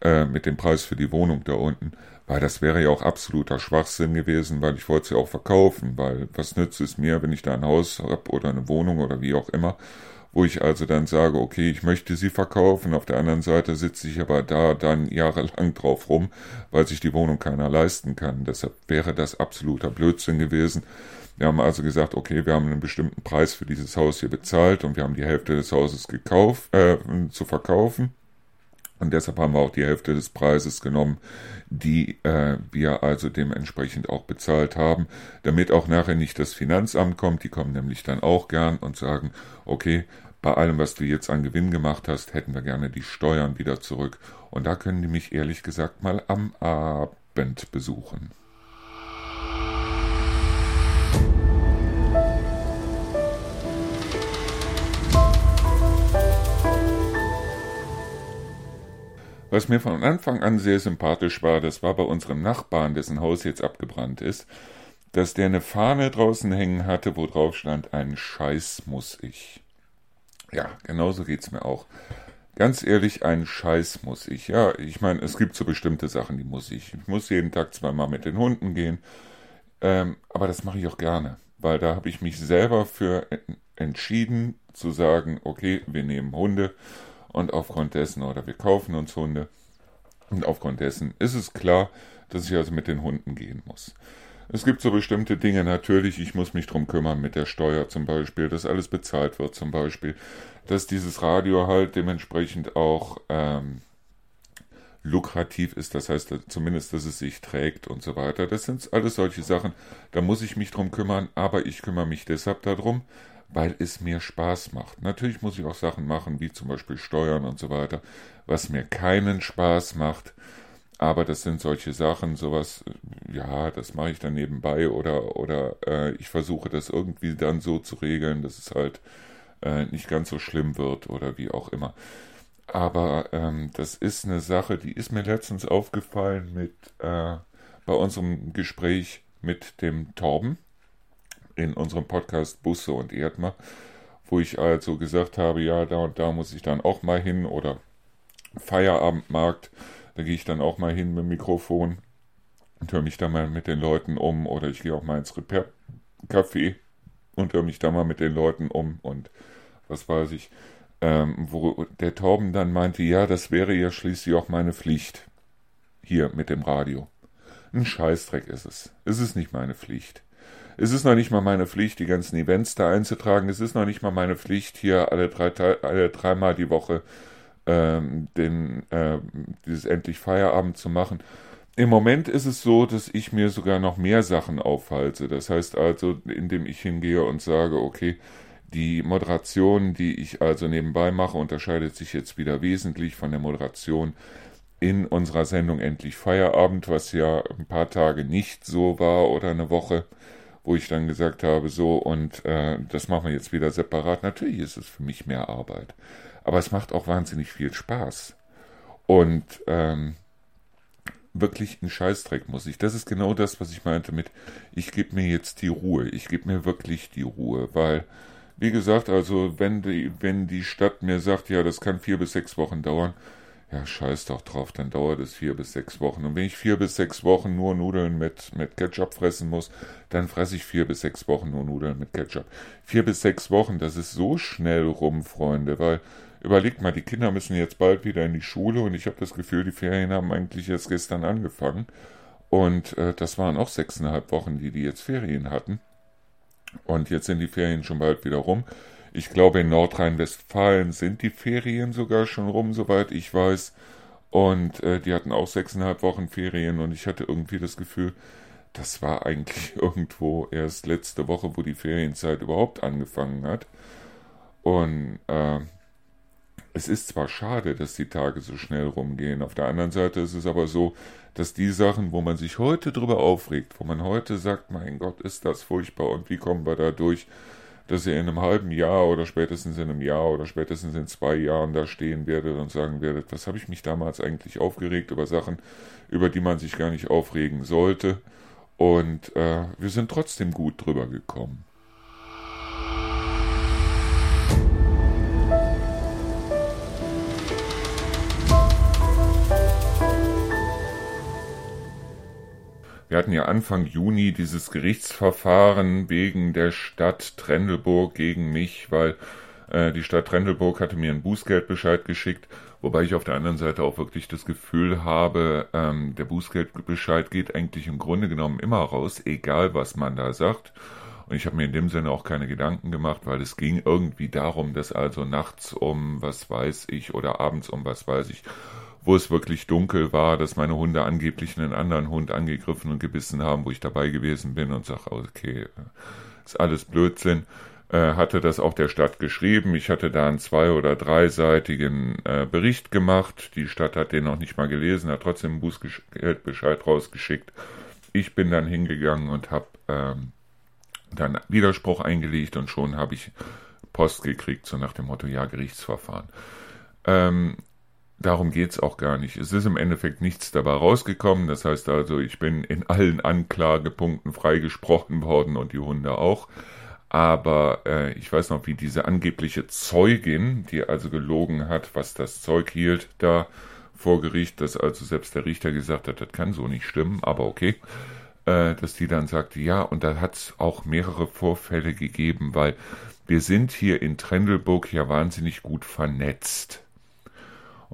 äh, mit dem Preis für die Wohnung da unten, weil das wäre ja auch absoluter Schwachsinn gewesen, weil ich wollte sie auch verkaufen, weil was nützt es mir, wenn ich da ein Haus habe oder eine Wohnung oder wie auch immer, wo ich also dann sage, okay, ich möchte sie verkaufen, auf der anderen Seite sitze ich aber da dann jahrelang drauf rum, weil sich die Wohnung keiner leisten kann. Deshalb wäre das absoluter Blödsinn gewesen. Wir haben also gesagt, okay, wir haben einen bestimmten Preis für dieses Haus hier bezahlt und wir haben die Hälfte des Hauses gekauft, äh, zu verkaufen. Und deshalb haben wir auch die Hälfte des Preises genommen, die äh, wir also dementsprechend auch bezahlt haben, damit auch nachher nicht das Finanzamt kommt. Die kommen nämlich dann auch gern und sagen, okay, bei allem, was du jetzt an Gewinn gemacht hast, hätten wir gerne die Steuern wieder zurück. Und da können die mich ehrlich gesagt mal am Abend besuchen. Was mir von Anfang an sehr sympathisch war, das war bei unserem Nachbarn, dessen Haus jetzt abgebrannt ist, dass der eine Fahne draußen hängen hatte, wo drauf stand, ein Scheiß muss ich. Ja, genauso geht's mir auch. Ganz ehrlich, ein Scheiß muss ich. Ja, ich meine, es gibt so bestimmte Sachen, die muss ich. Ich muss jeden Tag zweimal mit den Hunden gehen. Ähm, aber das mache ich auch gerne, weil da habe ich mich selber für entschieden zu sagen, okay, wir nehmen Hunde und aufgrund dessen, oder wir kaufen uns Hunde, und aufgrund dessen ist es klar, dass ich also mit den Hunden gehen muss. Es gibt so bestimmte Dinge, natürlich, ich muss mich drum kümmern mit der Steuer zum Beispiel, dass alles bezahlt wird zum Beispiel, dass dieses Radio halt dementsprechend auch ähm, lukrativ ist, das heißt zumindest, dass es sich trägt und so weiter. Das sind alles solche Sachen, da muss ich mich drum kümmern, aber ich kümmere mich deshalb darum, weil es mir Spaß macht. Natürlich muss ich auch Sachen machen, wie zum Beispiel Steuern und so weiter, was mir keinen Spaß macht. Aber das sind solche Sachen, sowas, ja, das mache ich dann nebenbei oder, oder äh, ich versuche das irgendwie dann so zu regeln, dass es halt äh, nicht ganz so schlimm wird oder wie auch immer. Aber ähm, das ist eine Sache, die ist mir letztens aufgefallen mit äh, bei unserem Gespräch mit dem Torben in unserem Podcast Busse und Erdmer, wo ich also gesagt habe, ja, da und da muss ich dann auch mal hin oder Feierabendmarkt, da gehe ich dann auch mal hin mit dem Mikrofon. und höre mich da mal mit den Leuten um oder ich gehe auch mal ins Repair-Café und höre mich da mal mit den Leuten um und was weiß ich, ähm, wo der Torben dann meinte, ja, das wäre ja schließlich auch meine Pflicht hier mit dem Radio. Ein Scheißdreck ist es. Es ist nicht meine Pflicht. Es ist noch nicht mal meine Pflicht, die ganzen Events da einzutragen. Es ist noch nicht mal meine Pflicht, hier alle, drei, alle dreimal die Woche ähm, den, äh, dieses endlich Feierabend zu machen. Im Moment ist es so, dass ich mir sogar noch mehr Sachen aufhalte. Das heißt also, indem ich hingehe und sage, okay, die Moderation, die ich also nebenbei mache, unterscheidet sich jetzt wieder wesentlich von der Moderation in unserer Sendung Endlich Feierabend, was ja ein paar Tage nicht so war oder eine Woche, wo ich dann gesagt habe, so und äh, das machen wir jetzt wieder separat. Natürlich ist es für mich mehr Arbeit, aber es macht auch wahnsinnig viel Spaß. Und ähm, wirklich ein Scheißdreck muss ich. Das ist genau das, was ich meinte mit, ich gebe mir jetzt die Ruhe. Ich gebe mir wirklich die Ruhe, weil, wie gesagt, also wenn die, wenn die Stadt mir sagt, ja, das kann vier bis sechs Wochen dauern, ja, scheiß doch drauf, dann dauert es vier bis sechs Wochen. Und wenn ich vier bis sechs Wochen nur Nudeln mit, mit Ketchup fressen muss, dann fresse ich vier bis sechs Wochen nur Nudeln mit Ketchup. Vier bis sechs Wochen, das ist so schnell rum, Freunde, weil überlegt mal, die Kinder müssen jetzt bald wieder in die Schule und ich habe das Gefühl, die Ferien haben eigentlich erst gestern angefangen. Und äh, das waren auch sechseinhalb Wochen, die die jetzt Ferien hatten. Und jetzt sind die Ferien schon bald wieder rum. Ich glaube, in Nordrhein-Westfalen sind die Ferien sogar schon rum, soweit ich weiß. Und äh, die hatten auch sechseinhalb Wochen Ferien und ich hatte irgendwie das Gefühl, das war eigentlich irgendwo erst letzte Woche, wo die Ferienzeit überhaupt angefangen hat. Und äh, es ist zwar schade, dass die Tage so schnell rumgehen, auf der anderen Seite ist es aber so, dass die Sachen, wo man sich heute drüber aufregt, wo man heute sagt, mein Gott, ist das furchtbar und wie kommen wir da durch, dass ihr in einem halben Jahr oder spätestens in einem Jahr oder spätestens in zwei Jahren da stehen werdet und sagen werdet, was habe ich mich damals eigentlich aufgeregt über Sachen, über die man sich gar nicht aufregen sollte. Und äh, wir sind trotzdem gut drüber gekommen. Wir hatten ja Anfang Juni dieses Gerichtsverfahren wegen der Stadt Trendelburg gegen mich, weil äh, die Stadt Trendelburg hatte mir einen Bußgeldbescheid geschickt, wobei ich auf der anderen Seite auch wirklich das Gefühl habe, ähm, der Bußgeldbescheid geht eigentlich im Grunde genommen immer raus, egal was man da sagt. Und ich habe mir in dem Sinne auch keine Gedanken gemacht, weil es ging irgendwie darum, dass also nachts um was weiß ich oder abends um was weiß ich wo es wirklich dunkel war, dass meine Hunde angeblich einen anderen Hund angegriffen und gebissen haben, wo ich dabei gewesen bin und sage, okay, ist alles Blödsinn, äh, hatte das auch der Stadt geschrieben. Ich hatte da einen zwei- oder dreiseitigen äh, Bericht gemacht. Die Stadt hat den noch nicht mal gelesen, hat trotzdem einen Bußgeldbescheid rausgeschickt. Ich bin dann hingegangen und habe ähm, dann Widerspruch eingelegt und schon habe ich Post gekriegt, so nach dem Motto, ja, Gerichtsverfahren. Ähm, Darum geht's auch gar nicht. Es ist im Endeffekt nichts dabei rausgekommen. Das heißt also, ich bin in allen Anklagepunkten freigesprochen worden und die Hunde auch. Aber äh, ich weiß noch, wie diese angebliche Zeugin, die also gelogen hat, was das Zeug hielt, da vor Gericht, dass also selbst der Richter gesagt hat, das kann so nicht stimmen, aber okay, äh, dass die dann sagte, ja, und da hat es auch mehrere Vorfälle gegeben, weil wir sind hier in Trendelburg ja wahnsinnig gut vernetzt.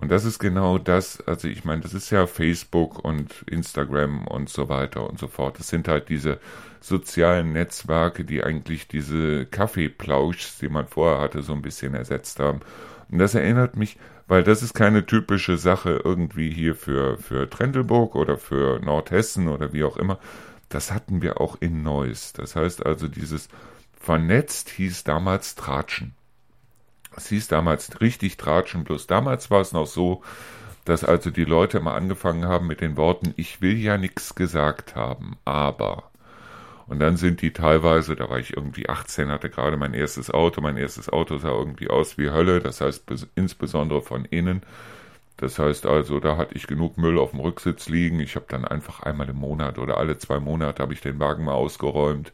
Und das ist genau das, also ich meine, das ist ja Facebook und Instagram und so weiter und so fort. Das sind halt diese sozialen Netzwerke, die eigentlich diese Kaffeeplauschs, die man vorher hatte, so ein bisschen ersetzt haben. Und das erinnert mich, weil das ist keine typische Sache irgendwie hier für, für Trendelburg oder für Nordhessen oder wie auch immer. Das hatten wir auch in Neuss. Das heißt also, dieses vernetzt hieß damals Tratschen. Es hieß damals richtig Tratschen, bloß damals war es noch so, dass also die Leute immer angefangen haben mit den Worten, ich will ja nichts gesagt haben, aber. Und dann sind die teilweise, da war ich irgendwie 18, hatte gerade mein erstes Auto, mein erstes Auto sah irgendwie aus wie Hölle, das heißt insbesondere von innen. Das heißt also, da hatte ich genug Müll auf dem Rücksitz liegen. Ich habe dann einfach einmal im Monat oder alle zwei Monate habe ich den Wagen mal ausgeräumt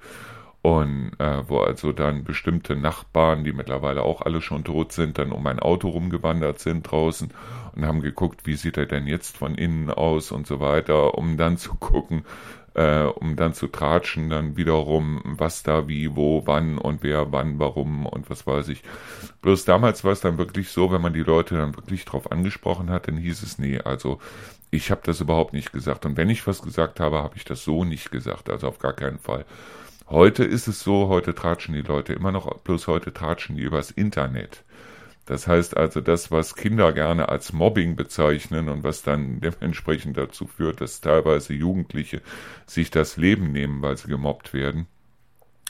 und äh, wo also dann bestimmte Nachbarn, die mittlerweile auch alle schon tot sind, dann um ein Auto rumgewandert sind draußen und haben geguckt, wie sieht er denn jetzt von innen aus und so weiter, um dann zu gucken, äh, um dann zu tratschen, dann wiederum, was da, wie, wo, wann und wer, wann, warum und was weiß ich. Bloß damals war es dann wirklich so, wenn man die Leute dann wirklich drauf angesprochen hat, dann hieß es, nee, also ich habe das überhaupt nicht gesagt. Und wenn ich was gesagt habe, habe ich das so nicht gesagt, also auf gar keinen Fall. Heute ist es so, heute tratschen die Leute immer noch, bloß heute tratschen die übers Internet. Das heißt also, das, was Kinder gerne als Mobbing bezeichnen und was dann dementsprechend dazu führt, dass teilweise Jugendliche sich das Leben nehmen, weil sie gemobbt werden,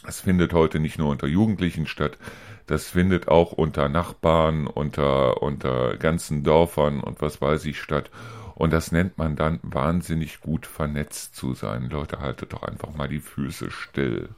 das findet heute nicht nur unter Jugendlichen statt, das findet auch unter Nachbarn, unter, unter ganzen Dörfern und was weiß ich statt. Und das nennt man dann wahnsinnig gut vernetzt zu sein. Leute, haltet doch einfach mal die Füße still.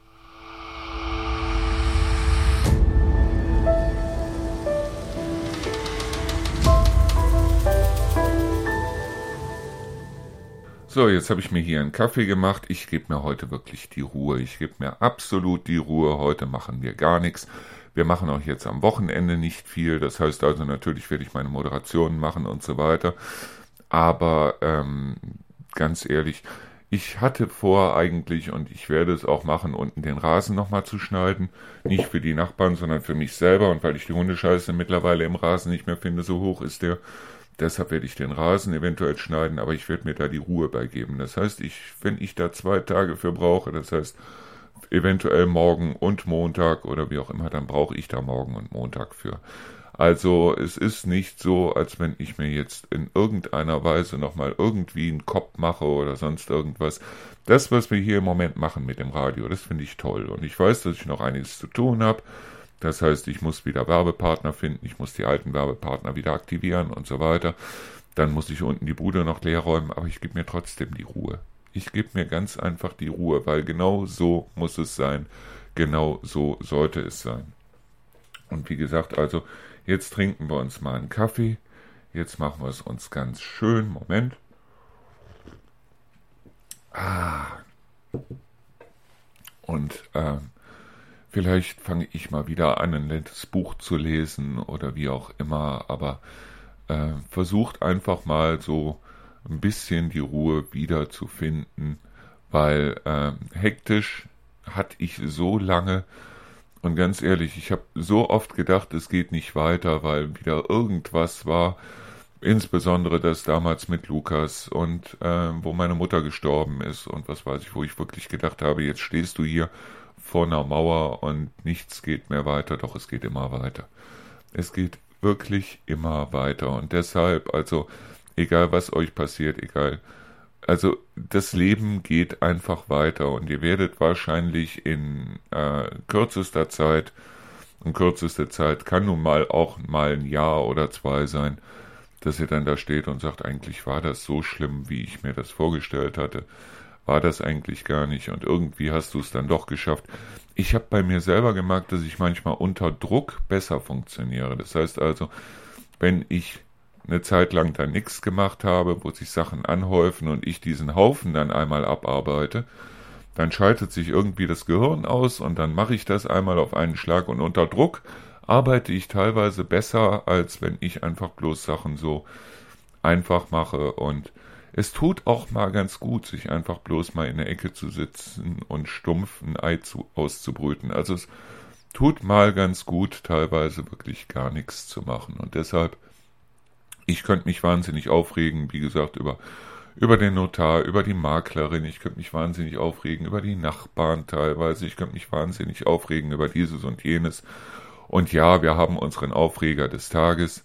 So, jetzt habe ich mir hier einen Kaffee gemacht. Ich gebe mir heute wirklich die Ruhe. Ich gebe mir absolut die Ruhe. Heute machen wir gar nichts. Wir machen auch jetzt am Wochenende nicht viel. Das heißt also, natürlich werde ich meine Moderationen machen und so weiter. Aber ähm, ganz ehrlich, ich hatte vor eigentlich, und ich werde es auch machen, unten den Rasen nochmal zu schneiden. Nicht für die Nachbarn, sondern für mich selber. Und weil ich die Hundescheiße mittlerweile im Rasen nicht mehr finde, so hoch ist der. Deshalb werde ich den Rasen eventuell schneiden, aber ich werde mir da die Ruhe beigeben. Das heißt, ich, wenn ich da zwei Tage für brauche, das heißt eventuell morgen und Montag oder wie auch immer, dann brauche ich da morgen und Montag für. Also es ist nicht so, als wenn ich mir jetzt in irgendeiner Weise nochmal irgendwie einen Kopf mache oder sonst irgendwas. Das, was wir hier im Moment machen mit dem Radio, das finde ich toll. Und ich weiß, dass ich noch einiges zu tun habe. Das heißt, ich muss wieder Werbepartner finden, ich muss die alten Werbepartner wieder aktivieren und so weiter. Dann muss ich unten die Bude noch leer räumen, aber ich gebe mir trotzdem die Ruhe. Ich gebe mir ganz einfach die Ruhe, weil genau so muss es sein. Genau so sollte es sein. Und wie gesagt, also Jetzt trinken wir uns mal einen Kaffee. Jetzt machen wir es uns ganz schön. Moment. Ah. Und äh, vielleicht fange ich mal wieder an, ein nettes Buch zu lesen oder wie auch immer. Aber äh, versucht einfach mal so ein bisschen die Ruhe wiederzufinden, weil äh, hektisch hatte ich so lange und ganz ehrlich, ich habe so oft gedacht, es geht nicht weiter, weil wieder irgendwas war. Insbesondere das damals mit Lukas und äh, wo meine Mutter gestorben ist und was weiß ich, wo ich wirklich gedacht habe, jetzt stehst du hier vor einer Mauer und nichts geht mehr weiter, doch es geht immer weiter. Es geht wirklich immer weiter und deshalb, also egal was euch passiert, egal also das Leben geht einfach weiter und ihr werdet wahrscheinlich in äh, kürzester Zeit, in kürzester Zeit kann nun mal auch mal ein Jahr oder zwei sein, dass ihr dann da steht und sagt, eigentlich war das so schlimm, wie ich mir das vorgestellt hatte. War das eigentlich gar nicht und irgendwie hast du es dann doch geschafft. Ich habe bei mir selber gemerkt, dass ich manchmal unter Druck besser funktioniere. Das heißt also, wenn ich eine Zeit lang dann nichts gemacht habe, wo sich Sachen anhäufen und ich diesen Haufen dann einmal abarbeite, dann schaltet sich irgendwie das Gehirn aus und dann mache ich das einmal auf einen Schlag und unter Druck arbeite ich teilweise besser, als wenn ich einfach bloß Sachen so einfach mache und es tut auch mal ganz gut, sich einfach bloß mal in der Ecke zu sitzen und stumpf ein Ei zu, auszubrüten. Also es tut mal ganz gut, teilweise wirklich gar nichts zu machen. Und deshalb ich könnte mich wahnsinnig aufregen, wie gesagt, über, über den Notar, über die Maklerin, ich könnte mich wahnsinnig aufregen, über die Nachbarn teilweise, ich könnte mich wahnsinnig aufregen über dieses und jenes. Und ja, wir haben unseren Aufreger des Tages,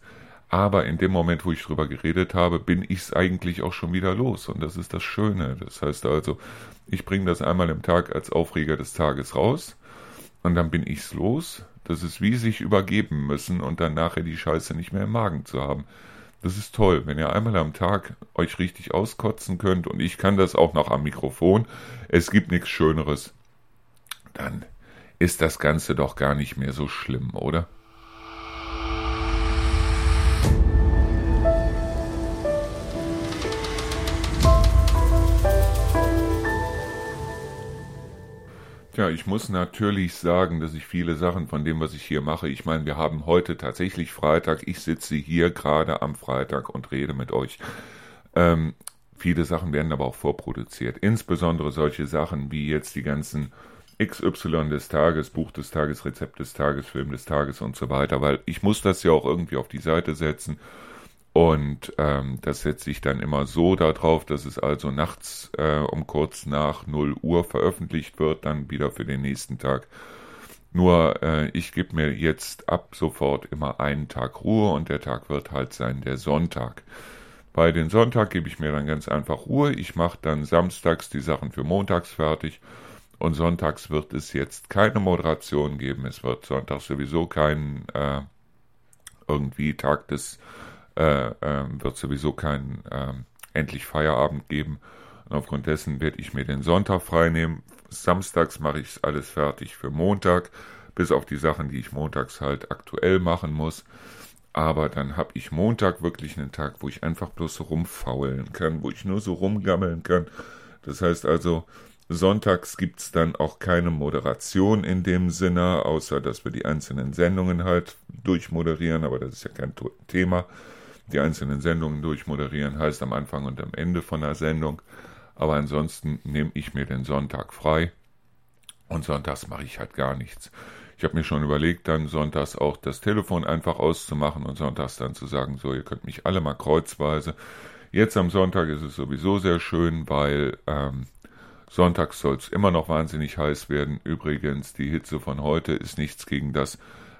aber in dem Moment, wo ich drüber geredet habe, bin ich es eigentlich auch schon wieder los. Und das ist das Schöne. Das heißt also, ich bringe das einmal im Tag als Aufreger des Tages raus und dann bin ich's los. Das ist wie sich übergeben müssen und dann nachher die Scheiße nicht mehr im Magen zu haben. Das ist toll, wenn ihr einmal am Tag euch richtig auskotzen könnt und ich kann das auch noch am Mikrofon. Es gibt nichts Schöneres. Dann ist das Ganze doch gar nicht mehr so schlimm, oder? Ja, ich muss natürlich sagen, dass ich viele Sachen von dem, was ich hier mache, ich meine, wir haben heute tatsächlich Freitag, ich sitze hier gerade am Freitag und rede mit euch. Ähm, viele Sachen werden aber auch vorproduziert, insbesondere solche Sachen wie jetzt die ganzen XY des Tages, Buch des Tages, Rezept des Tages, Film des Tages und so weiter, weil ich muss das ja auch irgendwie auf die Seite setzen und ähm, das setze ich dann immer so darauf, dass es also nachts äh, um kurz nach 0 Uhr veröffentlicht wird, dann wieder für den nächsten Tag. Nur äh, ich gebe mir jetzt ab sofort immer einen Tag Ruhe und der Tag wird halt sein der Sonntag. Bei den Sonntag gebe ich mir dann ganz einfach Ruhe. Ich mache dann samstags die Sachen für montags fertig und sonntags wird es jetzt keine Moderation geben. Es wird sonntags sowieso kein äh, irgendwie Tag des äh, äh, wird sowieso kein äh, endlich Feierabend geben. Und aufgrund dessen werde ich mir den Sonntag frei nehmen. Samstags mache ich alles fertig für Montag, bis auf die Sachen, die ich montags halt aktuell machen muss. Aber dann habe ich Montag wirklich einen Tag, wo ich einfach bloß so rumfaulen kann, wo ich nur so rumgammeln kann. Das heißt also, sonntags gibt es dann auch keine Moderation in dem Sinne, außer dass wir die einzelnen Sendungen halt durchmoderieren, aber das ist ja kein Thema die einzelnen Sendungen durchmoderieren, heißt am Anfang und am Ende von der Sendung. Aber ansonsten nehme ich mir den Sonntag frei und sonntags mache ich halt gar nichts. Ich habe mir schon überlegt, dann sonntags auch das Telefon einfach auszumachen und sonntags dann zu sagen, so, ihr könnt mich alle mal kreuzweise. Jetzt am Sonntag ist es sowieso sehr schön, weil ähm, sonntags soll es immer noch wahnsinnig heiß werden. Übrigens, die Hitze von heute ist nichts gegen das,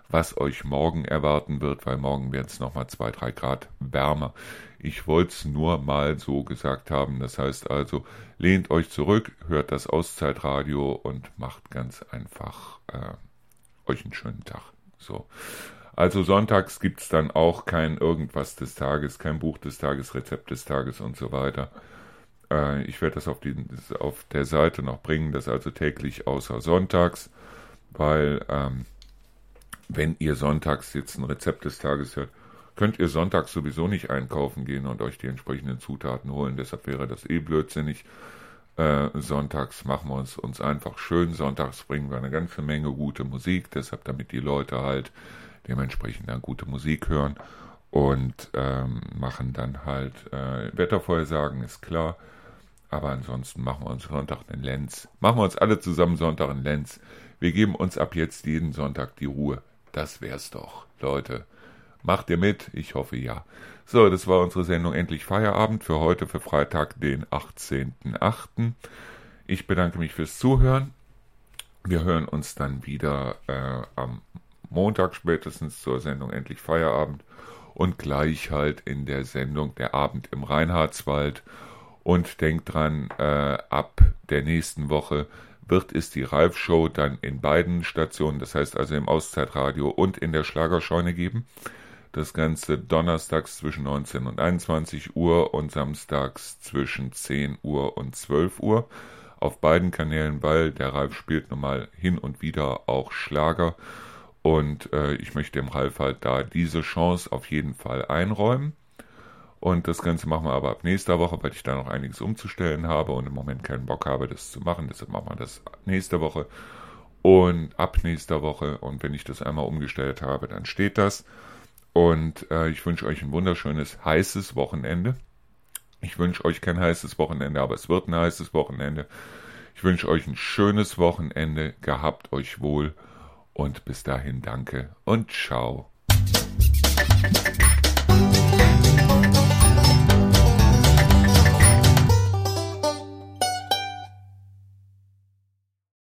was euch morgen erwarten wird, weil morgen werden es nochmal zwei, drei Grad wärmer. Ich wollte es nur mal so gesagt haben. Das heißt also, lehnt euch zurück, hört das Auszeitradio und macht ganz einfach äh, euch einen schönen Tag. So. Also sonntags gibt es dann auch kein irgendwas des Tages, kein Buch des Tages, Rezept des Tages und so weiter. Äh, ich werde das auf, die, auf der Seite noch bringen, das also täglich außer sonntags, weil ähm, wenn ihr sonntags jetzt ein Rezept des Tages hört, könnt ihr sonntags sowieso nicht einkaufen gehen und euch die entsprechenden Zutaten holen. Deshalb wäre das eh blödsinnig. Äh, sonntags machen wir uns, uns einfach schön. Sonntags bringen wir eine ganze Menge gute Musik, deshalb damit die Leute halt dementsprechend dann gute Musik hören und ähm, machen dann halt äh, Wettervorhersagen, ist klar. Aber ansonsten machen wir uns Sonntag einen Lenz. Machen wir uns alle zusammen Sonntag einen Lenz. Wir geben uns ab jetzt jeden Sonntag die Ruhe. Das wär's doch, Leute. Macht ihr mit? Ich hoffe ja. So, das war unsere Sendung Endlich Feierabend für heute, für Freitag, den 18.08. Ich bedanke mich fürs Zuhören. Wir hören uns dann wieder äh, am Montag spätestens zur Sendung Endlich Feierabend und gleich halt in der Sendung Der Abend im Reinhardswald. Und denkt dran, äh, ab der nächsten Woche wird es die Ralf-Show dann in beiden Stationen, das heißt also im Auszeitradio und in der Schlagerscheune geben. Das Ganze donnerstags zwischen 19 und 21 Uhr und samstags zwischen 10 Uhr und 12 Uhr. Auf beiden Kanälen, weil der Ralf spielt nun mal hin und wieder auch Schlager. Und äh, ich möchte dem Ralf halt da diese Chance auf jeden Fall einräumen. Und das Ganze machen wir aber ab nächster Woche, weil ich da noch einiges umzustellen habe und im Moment keinen Bock habe, das zu machen. Deshalb machen wir das nächste Woche und ab nächster Woche. Und wenn ich das einmal umgestellt habe, dann steht das. Und äh, ich wünsche euch ein wunderschönes, heißes Wochenende. Ich wünsche euch kein heißes Wochenende, aber es wird ein heißes Wochenende. Ich wünsche euch ein schönes Wochenende. Gehabt euch wohl. Und bis dahin danke und ciao.